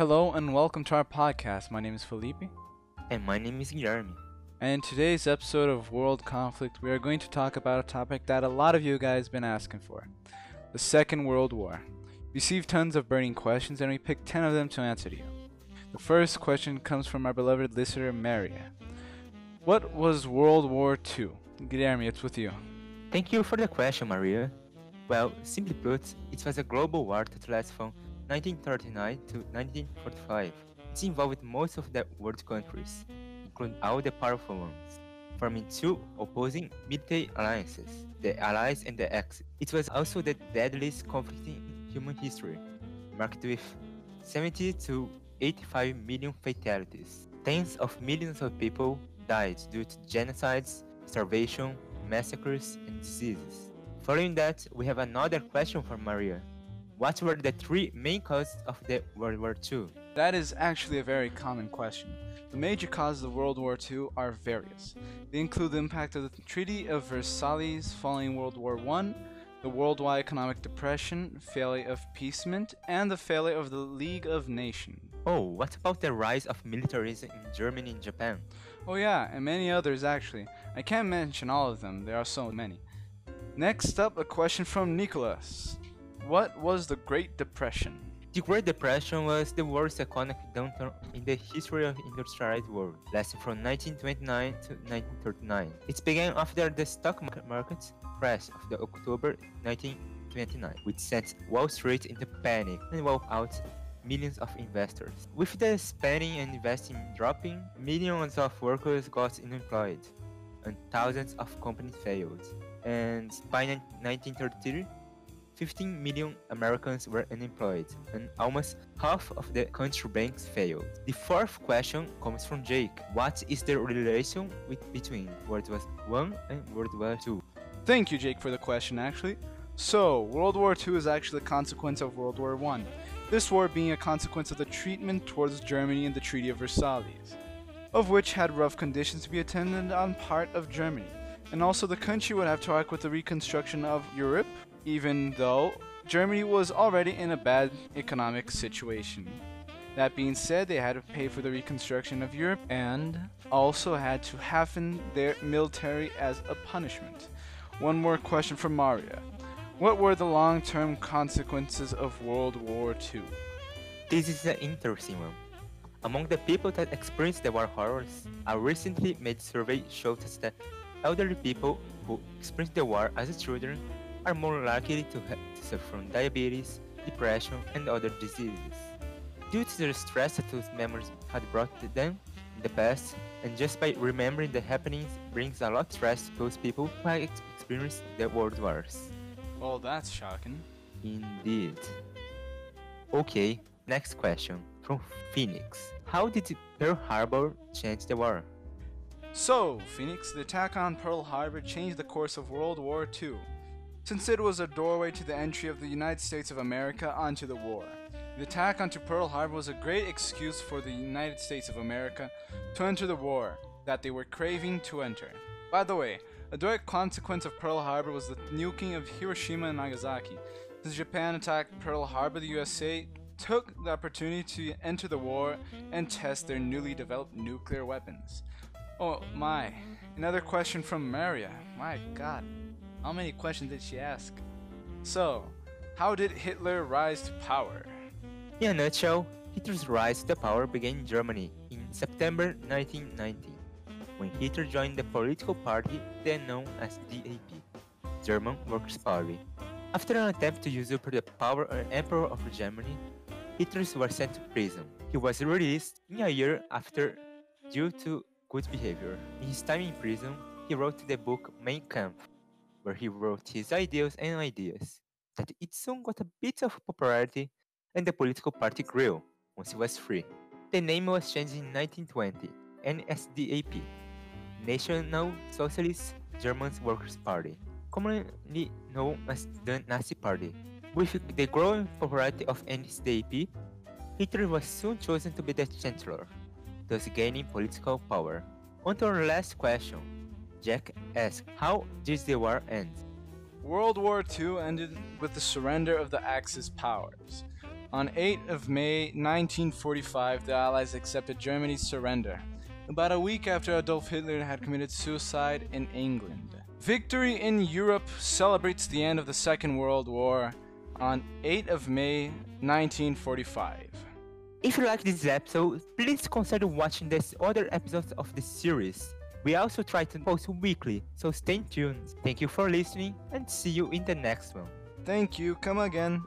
Hello and welcome to our podcast. My name is Felipe, And my name is Guilherme. and in today's episode of World Conflict, we are going to talk about a topic that a lot of you guys been asking for the Second World War. We received tons of burning questions, and we picked 10 of them to answer to you. The first question comes from our beloved listener, Maria. What was World War II? Guilherme, it's with you. Thank you for the question, Maria. Well, simply put, it was a global war that lasted from 1939 to 1945. It involved most of the world countries, including all the powerful ones, forming two opposing military alliances, the Allies and the Axis. It was also the deadliest conflict in human history, marked with 70 to 85 million fatalities. Tens of millions of people died due to genocides, starvation, massacres, and diseases. Following that, we have another question for Maria. What were the three main causes of the World War II? That is actually a very common question. The major causes of World War II are various. They include the impact of the Treaty of Versailles following World War I, the worldwide economic depression, failure of peacement, and the failure of the League of Nations. Oh, what about the rise of militarism in Germany and Japan? Oh, yeah, and many others actually. I can't mention all of them, there are so many. Next up, a question from Nicholas What was the Great Depression? The Great Depression was the worst economic downturn in the history of the industrialized world, lasting from 1929 to 1939. It began after the stock market market crash of the October 1929, which sent Wall Street into panic and wiped out millions of investors. With the spending and investing dropping, millions of workers got unemployed, and thousands of companies failed. And by 1933, 15 million Americans were unemployed, and almost half of the country banks failed. The fourth question comes from Jake. What is the relation with, between World War I and World War II? Thank you, Jake, for the question, actually. So, World War II is actually a consequence of World War I. This war being a consequence of the treatment towards Germany in the Treaty of Versailles, of which had rough conditions to be attended on part of Germany. And also, the country would have to work with the reconstruction of Europe, even though Germany was already in a bad economic situation. That being said, they had to pay for the reconstruction of Europe and also had to halfen their military as a punishment. One more question for Maria. What were the long term consequences of World War II? This is an interesting one. Among the people that experienced the war horrors, a recently made survey showed us that elderly people who experienced the war as children are more likely to, to suffer from diabetes, depression, and other diseases. Due to the stress that those memories had brought to them in the past, and just by remembering the happenings brings a lot of stress to those people who have ex- experienced the world wars. Well, that's shocking. Indeed. Okay, next question from Phoenix. How did Pearl Harbor change the war? So, Phoenix, the attack on Pearl Harbor changed the course of World War II, since it was a doorway to the entry of the United States of America onto the war. The attack onto Pearl Harbor was a great excuse for the United States of America to enter the war that they were craving to enter. By the way, a direct consequence of Pearl Harbor was the nuking of Hiroshima and Nagasaki. Since Japan attacked Pearl Harbor, the USA took the opportunity to enter the war and test their newly developed nuclear weapons. Oh my, another question from Maria. My god, how many questions did she ask? So, how did Hitler rise to power? In a nutshell, Hitler's rise to power began in Germany in September 1990, when Hitler joined the political party then known as DAP, German Workers' Party. After an attempt to usurp the power of Emperor of Germany, Hitler was sent to prison. He was released in a year after due to good behavior. In his time in prison, he wrote the book Mein Kampf, where he wrote his ideals and ideas. That it soon got a bit of popularity and the political party grew once he was free. The name was changed in 1920, NSDAP, National Socialist German Workers' Party, commonly known as the Nazi Party. With the growing popularity of NSDAP, Hitler was soon chosen to be the chancellor, thus gaining political power. On to our last question. Jack asks How did the war end? World War II ended with the surrender of the Axis powers. On 8 of May 1945, the Allies accepted Germany's surrender, about a week after Adolf Hitler had committed suicide in England. Victory in Europe celebrates the end of the Second World War on 8 of May 1945. If you like this episode, please consider watching the other episodes of the series. We also try to post weekly, so stay tuned. Thank you for listening and see you in the next one. Thank you, come again.